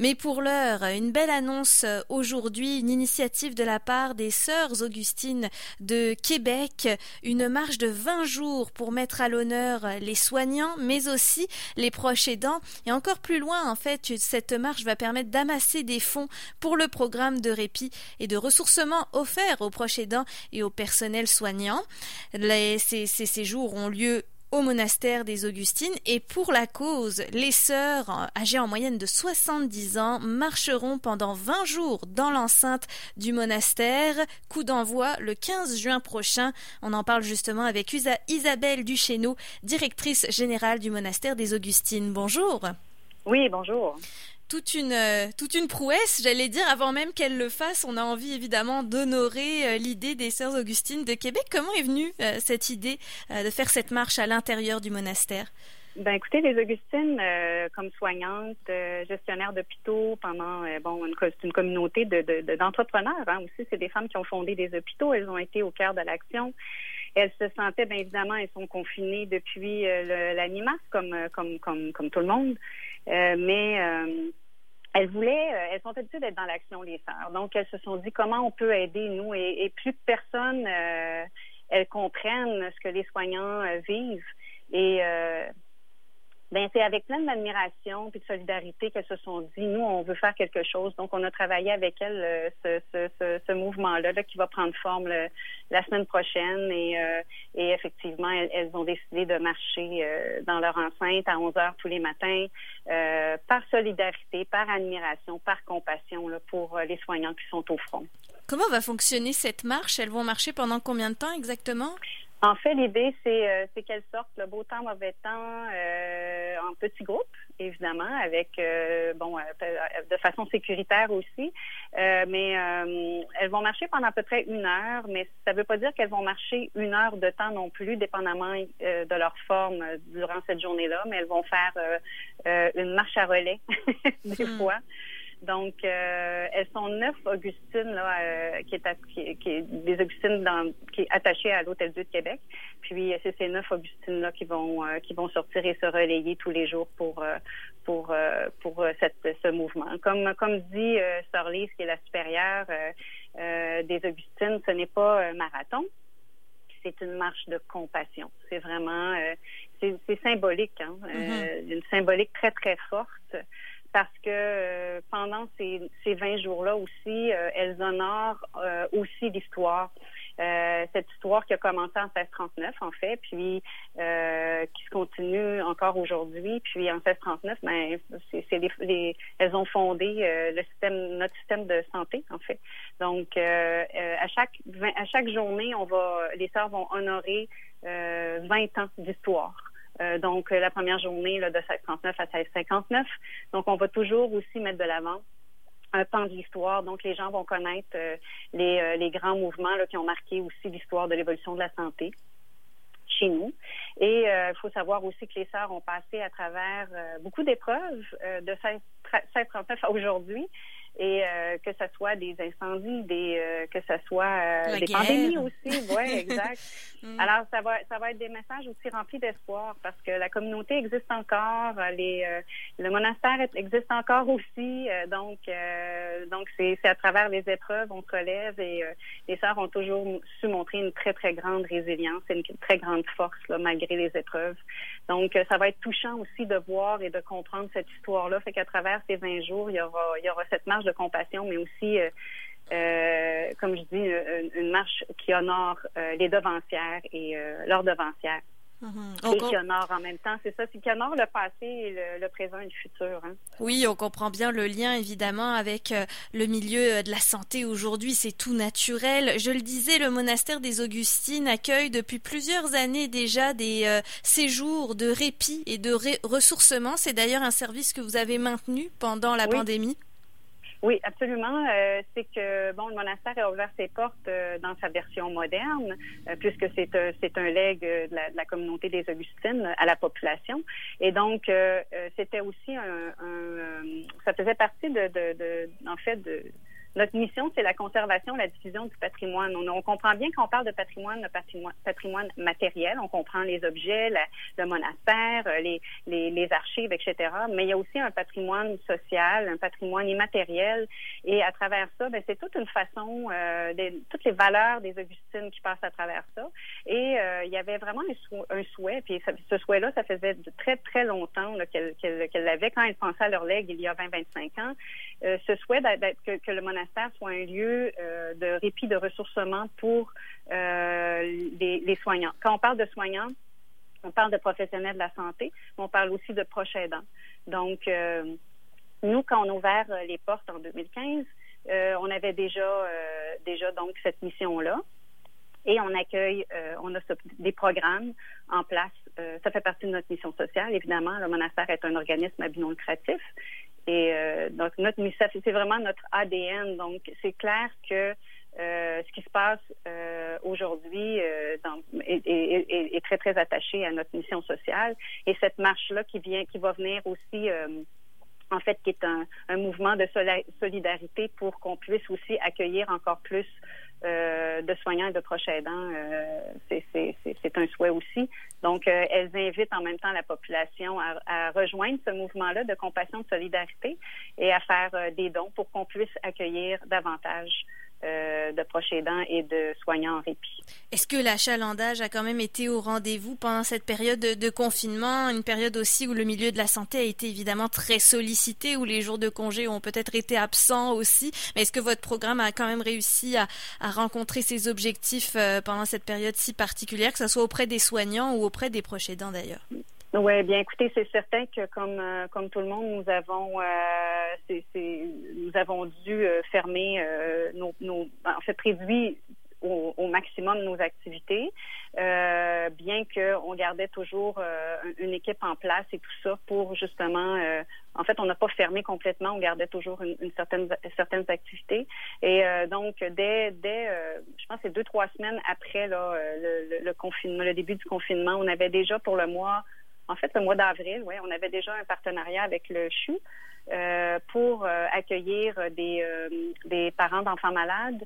Mais pour l'heure, une belle annonce euh, aujourd'hui, une initiative de la part des Sœurs Augustines de Québec, une marche de 20 jours pour mettre à l'honneur les soignants, mais aussi les proches aidants. Et encore plus loin, en fait, cette marche va permettre d'amasser des fonds pour le programme de répit et de ressourcement offert aux proches aidants et au personnel soignant. ces, ces ont lieu au monastère des Augustines et pour la cause, les sœurs âgées en moyenne de 70 ans marcheront pendant 20 jours dans l'enceinte du monastère. Coup d'envoi le 15 juin prochain. On en parle justement avec Isabelle Duchesneau, directrice générale du monastère des Augustines. Bonjour. Oui, bonjour toute une, euh, toute une prouesse, j'allais dire, avant même qu'elle le fasse. On a envie évidemment d'honorer euh, l'idée des Sœurs Augustines de Québec. Comment est venue euh, cette idée de faire cette marche à l'intérieur du monastère? Ben écoutez, les Augustines, comme soignantes, gestionnaires d'hôpitaux pendant bon une, une communauté de, d'entrepreneurs hein, aussi. C'est des femmes qui ont fondé des hôpitaux. Elles ont été au cœur de l'action. Elles se sentaient, bien évidemment, elles sont confinées depuis l'animas, comme, comme, comme, comme tout le monde. Mais elles voulaient, euh, elles sont habituées d'être dans l'action, les sœurs. Donc, elles se sont dit comment on peut aider, nous, et, plus personne, euh, elles comprennent ce que les soignants euh, vivent. Et ben c'est avec plein d'admiration et de solidarité qu'elles se sont dit nous on veut faire quelque chose donc on a travaillé avec elles ce, ce, ce, mouvement là, qui va prendre forme la semaine prochaine et, et effectivement elles, ont décidé de marcher dans leur enceinte à 11 heures tous les matins euh, par solidarité, par admiration, par compassion pour euh, les soignants qui sont au front. Comment va fonctionner cette marche? Elles vont marcher pendant combien de temps exactement? En fait, l'idée, c'est euh, qu'elles sortent le beau temps, mauvais temps euh, en petits groupes, évidemment, avec euh, bon de façon sécuritaire aussi. mais elles vont marcher pendant à peu près une heure, mais ça ne veut pas dire qu'elles vont marcher une heure de temps non plus, dépendamment de leur forme durant cette journée-là. Mais elles vont faire une marche à relais des hmm. fois. Donc, euh, elles sont neuf Augustines là, euh, qui, est qui, est des Augustines dans, qui est attachées à l'Hôtel Dieu de Québec. Puis c'est ces neuf Augustines là qui vont euh, qui vont sortir et se relayer tous les jours pour pour pour cette, ce mouvement. Comme comme dit Sœur Lise, qui est la supérieure des Augustines, ce n'est pas un marathon c'est une marche de compassion. C'est vraiment, c'est symbolique, hein? Mm-hmm. une symbolique très très forte parce que euh, pendant ces, ces 20 jours-là aussi, euh, elles honorent euh, aussi l'histoire. cette histoire qui a commencé en 1639, en fait, puis qui se continue encore aujourd'hui. Puis en 1639, ben, c'est, les, elles ont fondé le système, notre système de santé, en fait. Donc, à chaque à chaque journée, on va, les sœurs vont honorer 20 ans d'histoire. Euh, donc, la première journée là, de 1639 à 1659. Donc, on va toujours aussi mettre de l'avant un pan de l'histoire. Donc, les gens vont connaître euh, les, euh, les, grands mouvements là, qui ont marqué aussi l'histoire de l'évolution de la santé chez nous. Et il faut savoir aussi que les sœurs ont passé à travers beaucoup d'épreuves de 1639 à aujourd'hui et euh, que ce soit des incendies, des euh, que ce soit euh, des pandémies aussi, ouais, exact. Mm. Alors ça va ça va être des messages aussi remplis d'espoir parce que la communauté existe encore, les le monastère existe encore aussi, donc donc c'est c'est à travers les épreuves on se relève et les sœurs ont toujours su montrer une très très grande résilience et une très grande force là, malgré les épreuves. Donc ça va être touchant aussi de voir et de comprendre cette histoire là, fait qu'à travers ces 20 jours, il y aura il y aura cette marche de compassion, mais aussi, euh, euh, comme je dis, une, marche qui honore euh, les devancières et leurs devancières. Mm-hmm. Et qui honore en même temps, c'est ça, c'est qui honore le passé, le, présent et le futur. Hein. Oui, on comprend bien le lien évidemment avec le milieu de la santé aujourd'hui, c'est tout naturel. Je le disais, le monastère des Augustines accueille depuis plusieurs années déjà des séjours de répit et de ressourcement. C'est d'ailleurs un service que vous avez maintenu pendant la pandémie. Oui, absolument. Euh, c'est que bon, le monastère a ouvert ses portes euh, dans sa version moderne, euh, puisque c'est c'est un legs de la, de la, communauté des Augustines à la population. Et donc, c'était aussi un, un, ça faisait partie de, de, de en fait de notre mission, c'est la conservation, la diffusion du patrimoine. On, comprend bien qu'on parle de patrimoine, de patrimoine, matériel. On comprend les objets, le monastère, euh, les, les, les, archives, etc. Mais il y a aussi un patrimoine social, un patrimoine immatériel. Et à travers ça, ben, c'est toute une façon, euh, toutes les valeurs des Augustines qui passent à travers ça. Et euh, il y avait vraiment un, souhait, puis ce souhait-là, ça faisait très, très longtemps qu'elle qu l'avait quand elle pensait à leur legs il y a 20-25 ans. Euh, ce souhait d'être que, que, le monastère soit un lieu euh, de répit, de ressourcement pour euh, les, soignants. Quand on parle de soignants, on parle de professionnels de la santé, mais on parle aussi de proches aidants. Donc, nous, quand on a les portes en 2015, on avait déjà déjà donc cette mission-là. Et on accueille, on a des programmes en place. ça fait partie de notre mission sociale. Évidemment, le monastère est un organisme à but non lucratif et euh, donc notre c'est vraiment notre ADN. Donc c'est clair que euh, ce qui se passe euh, aujourd'hui est, très très attaché à notre mission sociale. Et cette marche là qui vient, qui va venir aussi en fait, qui est un, un mouvement de solidarité pour qu'on puisse aussi accueillir encore plus euh, de soignants et de proches aidants. Euh, c'est un souhait aussi. Donc, euh, elles invitent en même temps la population à, à rejoindre ce mouvement-là de compassion, de solidarité et à faire des dons pour qu'on puisse accueillir davantage euh, de proches aidants et de soignants en répit. Est-ce que l'achalandage a quand même été au rendez-vous pendant cette période de, confinement, une période aussi où le milieu de la santé a été évidemment très sollicité, où les jours de congé ont peut-être été absents aussi, mais est-ce que votre programme a quand même réussi à, rencontrer ses objectifs euh, pendant cette période si particulière, que ce soit auprès des soignants ou auprès des proches aidants d'ailleurs? Oui, bien écoutez, c'est certain que comme euh, comme tout le monde, nous avons euh, nous avons dû euh, fermer euh, nos, nos en fait réduit au, au, maximum nos activités, euh, bien qu'on gardait toujours euh, une équipe en place et tout ça pour justement, euh, en fait, on n'a pas fermé complètement, on gardait toujours une, une certaine certaines activités. Et donc dès dès, je pense c'est deux trois semaines après là le, le confinement, le début du confinement, on avait déjà pour le mois en fait, le mois d'avril, oui, on avait déjà un partenariat avec le CHU euh, pour euh, accueillir des, euh, des parents d'enfants malades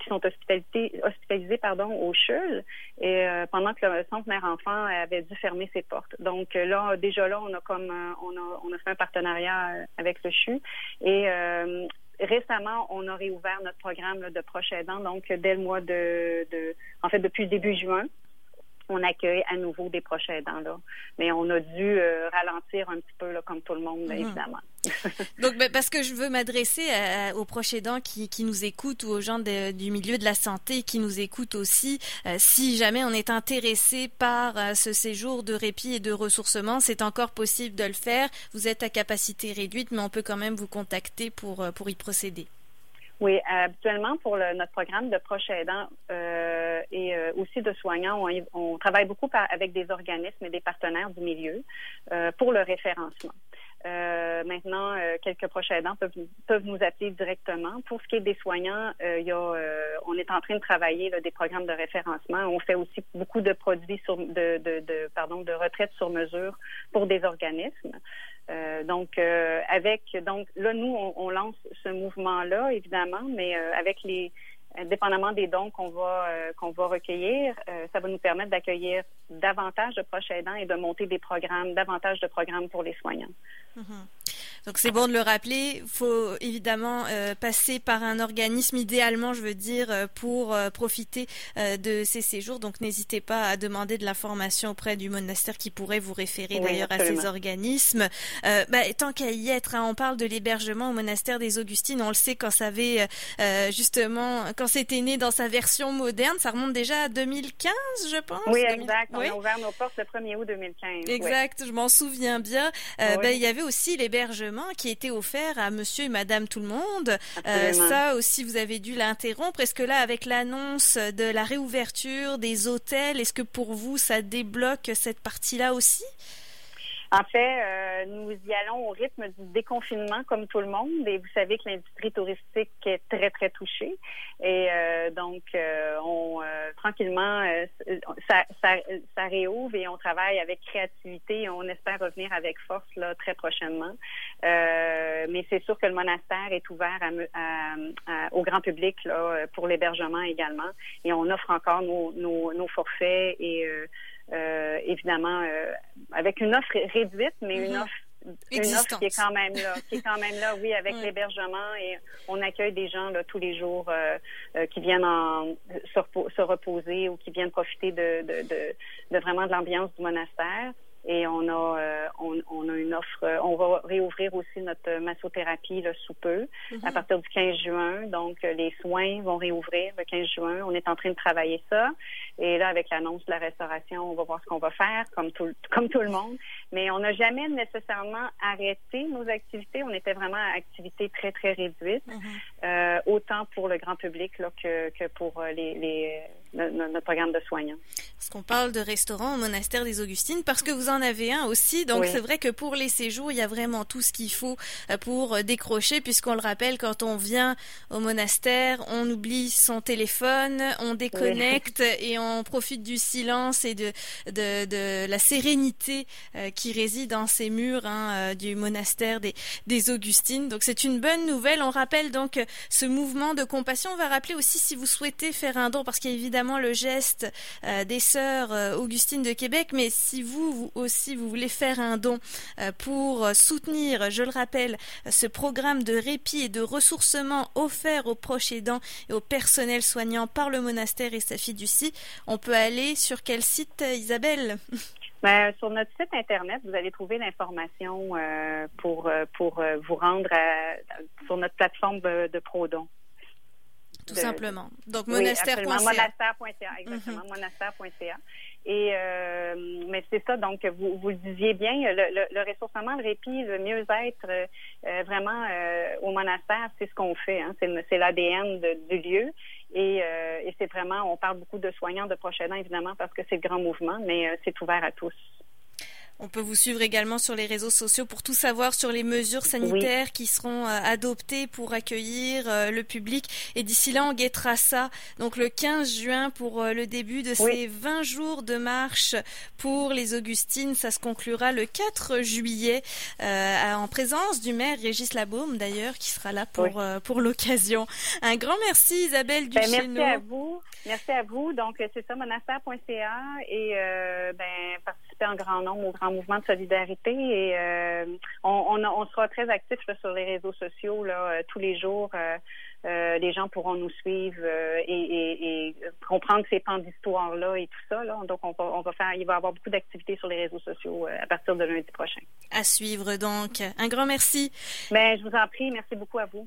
qui sont hospitalisés, hospitalisés pardon, au CHUL et pendant que le centre mère-enfant avait dû fermer ses portes. Donc là, déjà là, on a comme on a, on a fait un partenariat avec le CHU et récemment, on a réouvert notre programme de proches aidants, donc dès le mois de, de, en fait, depuis le début juin on accueille à nouveau des proches aidants là. Mais on a dû euh, ralentir un petit peu là, comme tout le monde, -hmm. évidemment. Donc, ben, parce que je veux m'adresser aux proches aidants qui, qui, nous écoutent ou aux gens de, du milieu de la santé qui nous écoutent aussi. Euh, si jamais on est intéressé par euh, ce séjour de répit et de ressourcement, c'est encore possible de le faire. Vous êtes à capacité réduite, mais on peut quand même vous contacter pour, pour y procéder. Oui, habituellement pour le, notre programme de proches aidants euh, et euh, aussi de soignants, on, on travaille beaucoup par, avec des organismes et des partenaires du milieu euh, pour le référencement. Euh, maintenant, euh, quelques proches aidants peuvent, peuvent nous appeler directement. Pour ce qui est des soignants, euh, il y a, on est en train de travailler là, des programmes de référencement. On fait aussi beaucoup de produits sur, de, de, de pardon de retraite sur mesure pour des organismes. Donc, avec donc là, nous, on, lance ce mouvement-là, évidemment, mais avec les dépendamment des dons qu'on va euh, qu'on va recueillir, euh, ça va nous permettre d'accueillir davantage de proches aidants et de monter des programmes, davantage de programmes pour les soignants. Mm -hmm. Donc c'est bon de le rappeler. Il faut évidemment euh, passer par un organisme, idéalement, je veux dire, euh, pour euh, profiter euh, de ces séjours. Donc n'hésitez pas à demander de l'information auprès du monastère qui pourrait vous référer oui, d'ailleurs à ces organismes. Euh, bah, tant qu'à y être, hein, on parle de l'hébergement au monastère des Augustines. On le sait quand ça avait euh, justement, quand c'était né dans sa version moderne, ça remonte déjà à 2015, je pense. Oui, exact. On oui. a ouvert nos portes le 1er août 2015. Exact, oui. je m'en souviens bien. Bah, il y avait aussi l'hébergement qui était offert à monsieur et madame tout le monde. Euh, ça aussi, vous avez dû l'interrompre. Est-ce que là, avec l'annonce de la réouverture des hôtels, est-ce que pour vous, ça débloque cette partie-là aussi? En fait, euh, nous y allons au rythme du déconfinement comme tout le monde et vous savez que l'industrie touristique est très, très touchée. Et euh, donc, euh, on tranquillement, ça, ça, ça, réouvre et on travaille avec créativité et on espère revenir avec force là, très prochainement. mais c'est sûr que le monastère est ouvert à, au grand public là, pour l'hébergement également. Et on offre encore nos, nos, nos forfaits et euh, évidemment euh, avec une offre réduite, mais une mhm. offre une offre qui est quand même là, qui est quand même là, oui, avec l'hébergement et on accueille des gens là tous les jours euh, qui viennent en, se, reposer ou qui viennent profiter de, de, de, de vraiment de l'ambiance du monastère. Et on a, euh, on, on, a une offre. Euh, on va réouvrir aussi notre massothérapie là, sous peu, à mhm. partir du 15 juin. Donc, euh, les soins vont réouvrir le 15 juin. On est en train de travailler ça. Et là, avec l'annonce de la restauration, on va voir ce qu'on va faire, comme tout, comme tout le monde. Mais on n'a jamais nécessairement arrêté nos activités. On était vraiment à activités très, très réduites, mhm. euh, autant pour le grand public là, que, que pour les, les, notre programme de soignants. Est-ce qu'on parle de restaurant au monastère des Augustines parce que vous en avez un aussi. Donc c'est vrai que pour les séjours, il y a vraiment tout ce qu'il faut euh, pour euh, décrocher, puisqu'on le rappelle, quand on vient au monastère, on oublie son téléphone, on déconnecte et on profite du silence et de, de, de la sérénité euh, qui réside dans ces murs hein, du monastère des, des Augustines. Donc c'est une bonne nouvelle. On rappelle donc ce mouvement de compassion. On va rappeler aussi si vous souhaitez faire un don, parce qu'il y a évidemment le geste des sœurs Augustines de Québec, mais si vous, vous aussi vous voulez faire un don euh, pour soutenir, je le rappelle, ce programme de répit et de ressourcement offert aux proches aidants et au personnel soignant par le monastère et sa fiducie, on peut aller sur quel site, Isabelle? Ben, sur notre site internet, vous allez trouver l'information euh, pour euh, pour vous rendre sur notre plateforme de ProDon. Tout simplement. Donc monastère.ca. monastère.ca, exactement. Mhm. Monastère.ca. Et euh, mais c'est ça, donc vous, vous le disiez bien, le, le, le ressourcement, le répit, le mieux-être, euh, vraiment euh, au monastère, c'est ce qu'on fait. Hein, c'est l'ADN du lieu. Et, et c'est vraiment, on parle beaucoup de soignants, de proches aidants, évidemment, parce que c'est le grand mouvement, mais c'est ouvert à tous. On peut vous suivre également sur les réseaux sociaux pour tout savoir sur les mesures sanitaires qui seront euh, adoptées pour accueillir euh, le public. Et d'ici là, on guettera ça. Donc le 15 juin pour euh, le début de ces 20 jours de marche pour les Augustines. Ça se conclura le 4 juillet en présence du maire Régis Labaume d'ailleurs qui sera là pour, pour l'occasion. Un grand merci Isabelle ben, Duchesneau. merci à vous. Merci à vous. Donc c'est ça, monastère.ca et ben, participer en grand nombre au grand mouvement de solidarité et euh, on, on, sera très actifs sur les réseaux sociaux là, euh, tous les jours. Euh, les gens pourront nous suivre et, et, comprendre ces pans d'histoire-là et tout ça. Là. Donc, on va, on va faire, il va y avoir beaucoup d'activités sur les réseaux sociaux à partir de lundi prochain. À suivre donc. Un grand merci. Ben, je vous en prie. Merci beaucoup à vous.